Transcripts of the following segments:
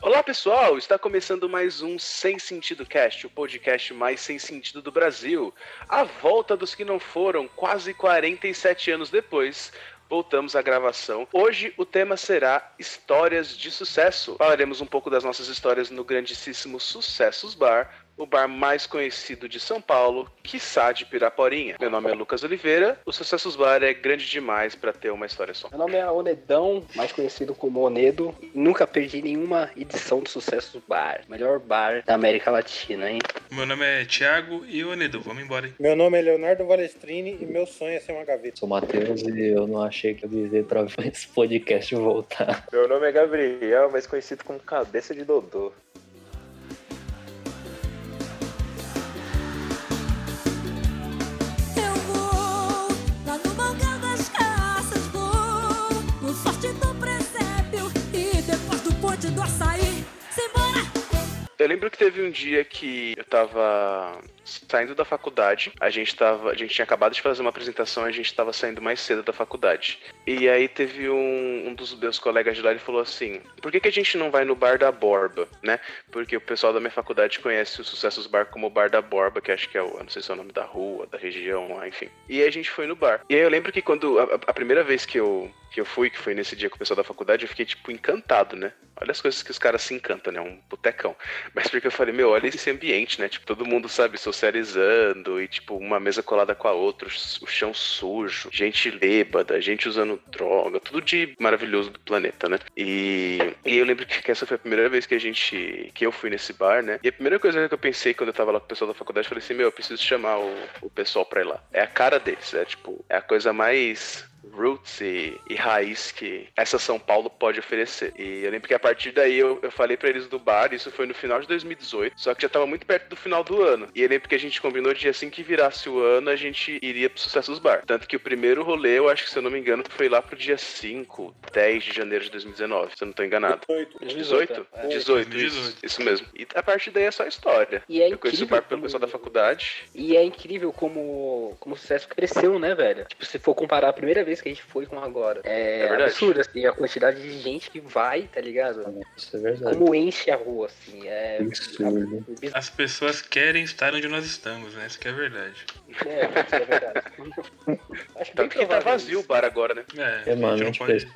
Olá pessoal, está começando mais um Sem Sentido Cast, o podcast mais sem sentido do Brasil. A volta dos que não foram, quase 47 anos depois, voltamos à gravação. Hoje o tema será Histórias de Sucesso. Falaremos um pouco das nossas histórias no grandíssimo Sucessos Bar, o bar mais conhecido de São Paulo, quiçá de Piraporinha. Meu nome é Lucas Oliveira, o Sucessos Bar é grande demais para ter uma história só. Meu nome é Onedão, mais conhecido como Onedo. Nunca perdi nenhuma edição do Sucessos Bar, melhor bar da América Latina, hein? Meu nome é Thiago e Onedo, vamos embora. Hein? Meu nome é Leonardo Valestrini e meu sonho é ser uma gaveta. Sou Matheus e eu não achei que eu ia viver pra ver esse podcast voltar. Meu nome é Gabriel, mais conhecido como Cabeça de Dodô. Eu lembro que teve um dia que eu tava saindo da faculdade, a gente tava, a gente tinha acabado de fazer uma apresentação, a gente estava saindo mais cedo da faculdade. E aí teve um, um dos meus colegas de lá, ele falou assim: "Por que, que a gente não vai no bar da Borba, né? Porque o pessoal da minha faculdade conhece o Sucessos Bar como Bar da Borba, que acho que é o, não sei se é o nome da rua, da região, enfim. E aí a gente foi no bar. E aí eu lembro que quando a, a primeira vez que eu que eu fui, que foi nesse dia com o pessoal da faculdade, eu fiquei, tipo, encantado, né? Olha as coisas que os caras se encantam, né? Um botecão. Mas porque eu falei, meu, olha esse ambiente, né? Tipo, todo mundo, sabe, socializando e, tipo, uma mesa colada com a outra, o chão sujo, gente bêbada, gente usando droga, tudo de maravilhoso do planeta, né? E, e eu lembro que essa foi a primeira vez que a gente, que eu fui nesse bar, né? E a primeira coisa que eu pensei quando eu tava lá com o pessoal da faculdade, eu falei assim, meu, eu preciso chamar o, o pessoal pra ir lá. É a cara deles, é tipo, é a coisa mais roots e, e, raiz que essa São Paulo pode oferecer. E eu lembro que a partir daí eu, eu falei para eles do bar, isso foi no final de 2018, só que já tava muito perto do final do ano. E eu lembro que a gente combinou de assim que virasse o ano, a gente iria pro Sucessos Bar. Tanto que o primeiro rolê, eu acho que se eu não me engano, foi lá pro dia 5, 10 de janeiro de 2019, se eu não tô enganado. 18. 18? 18, 18 isso, isso mesmo. E a partir daí é só história. E é eu conheci o bar pelo pessoal da faculdade. E é incrível como, como o sucesso cresceu, né, velho? Tipo, se for comparar a primeira vez que a gente foi com agora. É, é absurdo, assim, a quantidade de gente que vai, tá ligado? Isso é verdade. Como enche a rua, assim. É absurdo. As pessoas querem estar onde nós estamos, né? Isso que é verdade. É, isso é verdade. Acho que Tanto que tá vazio o bar agora, né? É, é mano, pode...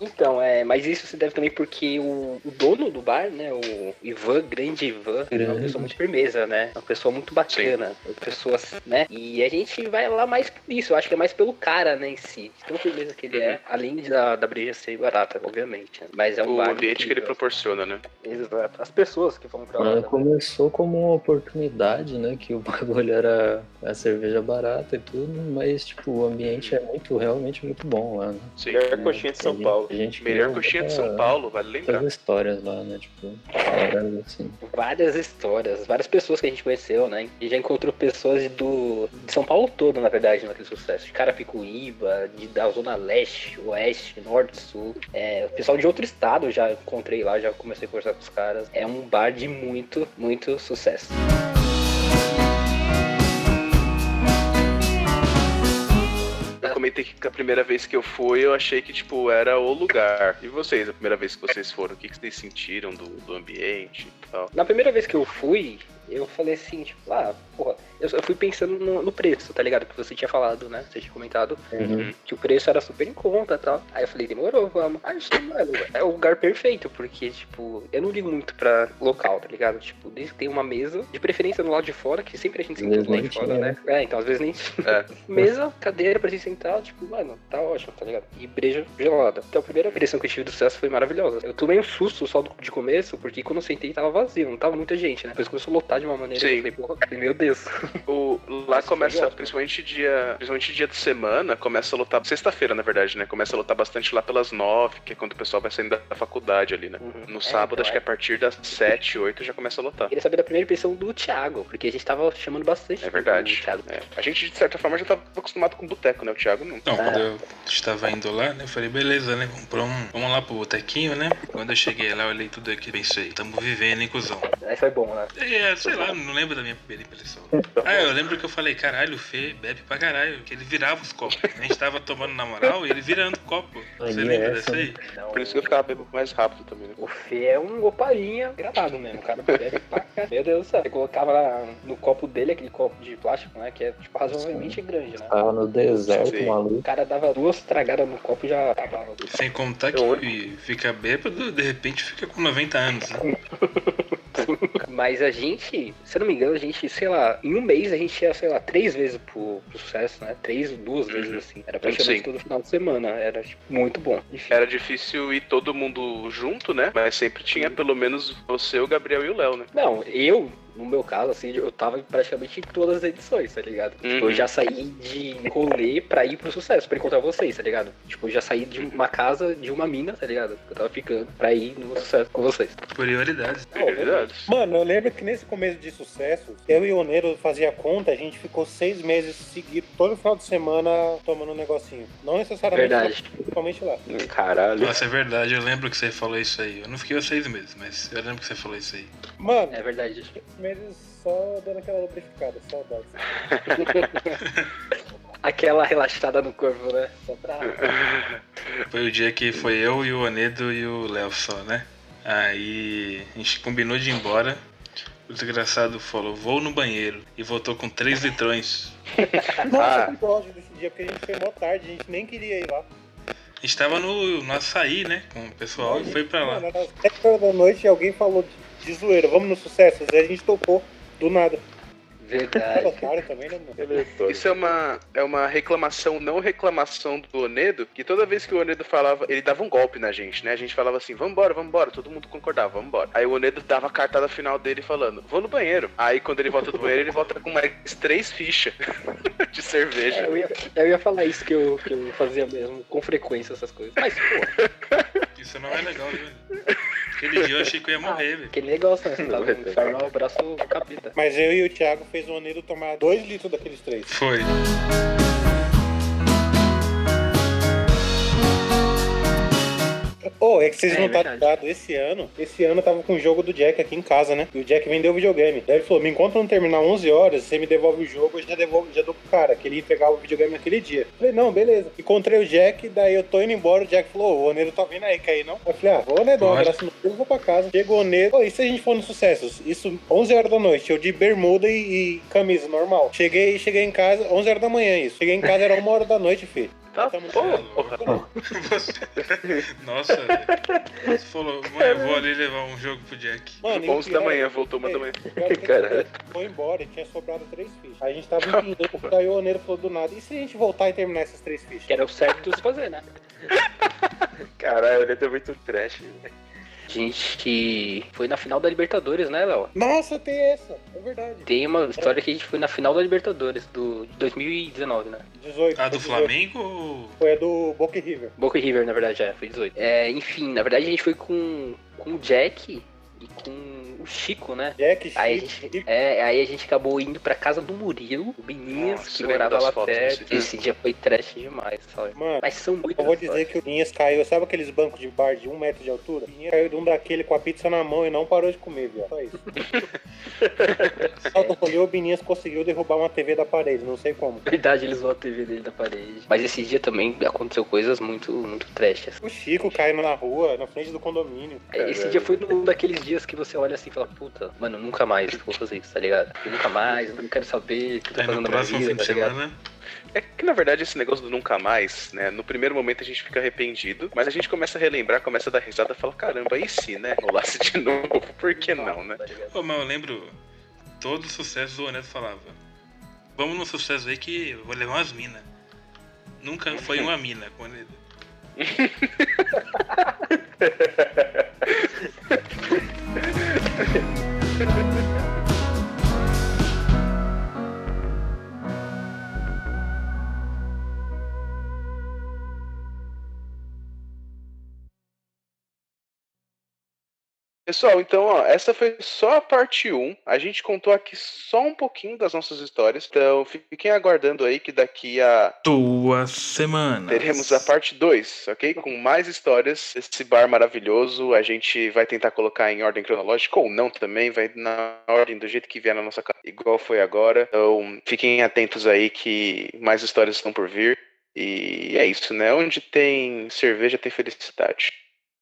Então, é, mas isso se deve também porque o, o dono do bar, né? O Ivan, grande Ivan, grande. é uma pessoa muito firmeza, né? Uma pessoa muito bacana. Sim. Pessoas, né? E a gente vai lá mais por isso. Eu acho que é mais pelo cara, né, em si. Tão firmeza que ele é, uhum. além da, da breja ser barata, obviamente. Né? Mas é um o ambiente que ele proporciona, né? Exato. As pessoas que vão pra lá. Começou como uma oportunidade, né? Que o bagulho era a cerveja barata e tudo, mas tipo, o ambiente é muito, realmente muito bom lá, né? Sim. Melhor coxinha de São gente, Paulo. A gente Melhor coxinha de São Paulo, vale lembrar. Várias histórias lá, né? Tipo, várias assim. Várias histórias, várias pessoas que a gente conheceu, né? E já encontrou pessoas do, de São Paulo todo, na verdade, naquele sucesso. De Carapicuíba, de, da Zona Leste, Oeste, Norte, Sul. É, o pessoal de outro estado já encontrei lá, já comecei a conversar com os caras. É um bar de muito, muito sucesso. Comentei que a primeira vez que eu fui, eu achei que, tipo, era o lugar. E vocês, a primeira vez que vocês foram, o que, que vocês sentiram do, do ambiente e tal? Na primeira vez que eu fui, eu falei assim, tipo, ah, porra, eu, eu fui pensando no, no, preço, tá ligado? Que você tinha falado, né? Você tinha comentado uhum. que o preço era super em conta e tal. Aí eu falei, demorou, vamos. Aí eu mano, é o lugar perfeito, porque, tipo, eu não ligo muito pra local, tá ligado? Tipo, desde que tem uma mesa, de preferência no lado de fora, que sempre a gente senta do lado de fora, né? É, então às vezes nem. É. mesa, cadeira pra gente sentar, tipo, mano, tá ótimo, tá ligado? E breja gelada. Então a primeira impressão que eu tive do sucesso foi maravilhosa. Eu tomei um susto só do, de começo, porque quando eu sentei tava vazio, não tava muita gente, né? Depois começou a lotar de uma maneira Sim. eu falei, porra, meu Deus. O, lá começa, principalmente dia, principalmente dia de semana, começa a lotar, sexta-feira, na verdade, né? Começa a lotar bastante lá pelas nove, que é quando o pessoal vai saindo da faculdade ali, né? Uhum. No sábado, então, acho é. que a partir das sete, oito já começa a lotar. Queria saber da primeira impressão do Thiago, porque a gente tava chamando bastante. É verdade. É. A gente, de certa forma, já tava acostumado com boteco, né? O Thiago não. Então, quando eu estava indo lá, né? Eu falei, beleza, né? Comprou um. Vamos lá pro botequinho, né? Quando eu cheguei lá, eu olhei tudo aqui e pensei, tamo vivendo, hein, cuzão? Aí foi bom, né? É, sei lá, não lembro da minha primeira impressão. só. Ah, eu lembro que eu falei, caralho, o Fê bebe pra caralho, que ele virava os copos. A gente tava tomando na moral e ele virando o copo. Você Aí lembra é dessa aí? Não, Por isso que eu ficava bebendo mais rápido também, né? O Fê é um oparinha gravado mesmo. O cara bebe pra caralho. Meu Deus do céu. Você colocava lá no copo dele, aquele copo de plástico, né? Que é tipo, razoavelmente grande, né? Tava no deserto, Sim. maluco. O cara dava duas tragadas no copo e já acabava. Sem contar que fica bêbado, de repente fica com 90 anos. Né? Mas a gente, se eu não me engano, a gente, sei lá, em um mês a gente ia, sei lá, três vezes pro, pro sucesso, né? Três, duas vezes assim. Era praticamente Sim. todo final de semana. Era tipo, muito bom. Enfim. Era difícil ir todo mundo junto, né? Mas sempre tinha pelo menos você, o Gabriel e o Léo, né? Não, eu, no meu caso, assim, eu tava praticamente em todas as edições, tá ligado? Tipo, Uhum. eu já saí de rolê pra ir pro sucesso, pra encontrar vocês, tá ligado? Tipo, eu já saí de uma casa de uma mina, tá ligado? Eu tava ficando pra ir no sucesso com vocês. Prioridades. Não, Verdade. Mano, eu lembro que nesse começo de sucesso, eu e o Oneiro fazia conta, a gente ficou seis meses seguidos, todo final de semana, tomando um negocinho. Não necessariamente, Verdade. principalmente lá. Caralho. Nossa, é verdade, eu lembro que você falou isso aí. Eu não fiquei há seis meses, mas eu lembro que você falou isso aí. Mano, É verdade. Meses só dando aquela lubrificada, saudades. Aquela relaxada no corpo, né? Só pra. Foi o dia que foi eu e o Onedo e o Léo só, né? Aí a gente combinou de ir embora. O desgraçado falou, vou no banheiro. E voltou com três litrões. Nossa, eu gosto desse dia, porque a gente foi mó tarde, a gente nem queria ir lá. A gente tava no, no açaí, né? Com o pessoal e foi pra lá. Às 7 horas da noite e alguém falou de, de zoeira, vamos no sucesso. Aí a gente topou do nada. Verdade. Também, né? Isso é uma, é uma reclamação, não reclamação do Onedo, que toda vez que o Onedo falava, ele dava um golpe na gente, né? A gente falava assim, vambora, vambora, todo mundo concordava, vambora. Aí o Onedo dava a cartada final dele falando, vou no banheiro. Aí quando ele volta do banheiro, ele volta com mais três fichas de cerveja. É, eu, ia, eu ia falar isso que eu, que eu fazia mesmo, com frequência, essas coisas. Mas, pô, Isso não é legal, velho. Aquele dia eu achei que eu ia morrer, velho. aquele negócio, né? Você tá no inferno, o braço capeta. Mas eu e o Thiago fez o Oneiro tomar 2 litros daqueles três. Foi. Ô, é que vocês É, não tá verdade. ligado, esse ano, esse ano eu tava com o jogo do Jack aqui em casa, né? E o Jack vendeu o videogame. Daí ele falou, me encontra no terminal 11 horas, você me devolve o jogo, eu já devolvo, já dou pro cara, que ele ia pegar o videogame naquele dia. Eu falei, não, beleza. Encontrei o Jack, daí eu tô indo embora, o Jack falou, ô, o Oneiro tá vindo aí, quer ir não? Eu falei, ah, vou, né, Pode. abraço no filho, vou pra casa. Chegou o Oneiro, pô, e se a gente for no sucesso? Isso, 11 horas da noite, eu de bermuda e, e camisa normal. Cheguei, cheguei em casa, 11 horas da manhã isso. Cheguei em casa, era 1 hora da noite, filho. Tá, Tamo- porra. Você... Nossa. Você falou, mãe, eu vou ali levar um jogo pro Jack. Mano, e o 11 da manhã, voltou uma da manhã. O Caralho. Foi embora e tinha sobrado três fichas. A gente tava empinando, daí o Oneiro falou do nada. E se a gente voltar e terminar essas três fichas? Que era o certo de se fazer, né? Caralho, ele é muito trash. velho. A gente foi na final da Libertadores, né, Léo? Nossa, tem essa. É verdade. Tem uma história que a gente foi na final da Libertadores do de 2019, né? 18. A do foi 18. Flamengo. Foi a do Boca River. Boca River, na verdade, é, foi 18. É, enfim, na verdade a gente foi com, com o Jack com o Chico, né? Jack, Aí a, Chico, gente, é, aí a gente acabou indo pra casa do Murilo, o Beninhas, Nossa, que morava lá fotos perto. Esse dia foi trash demais, sabe? Mano, Mas são muito eu vou dizer que o Binhas caiu. Sabe aqueles bancos de bar de um metro de altura? O Binhas caiu de um daquele com a pizza na mão e não parou de comer, viu? Só isso. Só que olhou, o Binhas conseguiu derrubar uma TV da parede, não sei como. verdade, eles vão a TV dele da parede. Mas esse dia também aconteceu coisas muito, muito trash. assim. O Chico caindo na rua, na frente do condomínio. Esse dia foi um daqueles dias que você olha assim e fala, puta, mano, nunca mais vou fazer isso, tá ligado? Eu nunca mais, eu não quero saber o que eu tô É, no fazendo na minha vida, tá ligado? semana. É que na verdade esse negócio do nunca mais, né? No primeiro momento a gente fica arrependido, mas a gente começa a relembrar, começa a dar risada e fala, caramba, e se, né? Rolasse de novo, por que não, né? Tá? Pô, mas eu lembro, todo sucesso o Oneto falava. Vamos no sucesso aí que eu vou levar umas minas. Nunca foi uma mina com o 《確かに》Pessoal, então, ó, essa foi só a parte 1. A gente contou aqui só um pouquinho das nossas histórias. Então, fiquem aguardando aí que daqui a duas semanas teremos a parte 2, ok? Com mais histórias desse bar maravilhoso. A gente vai tentar colocar em ordem cronológica ou não também, vai na ordem do jeito que vier na nossa casa, igual foi agora. Então, fiquem atentos aí que mais histórias estão por vir. E é isso, né? Onde tem cerveja tem felicidade.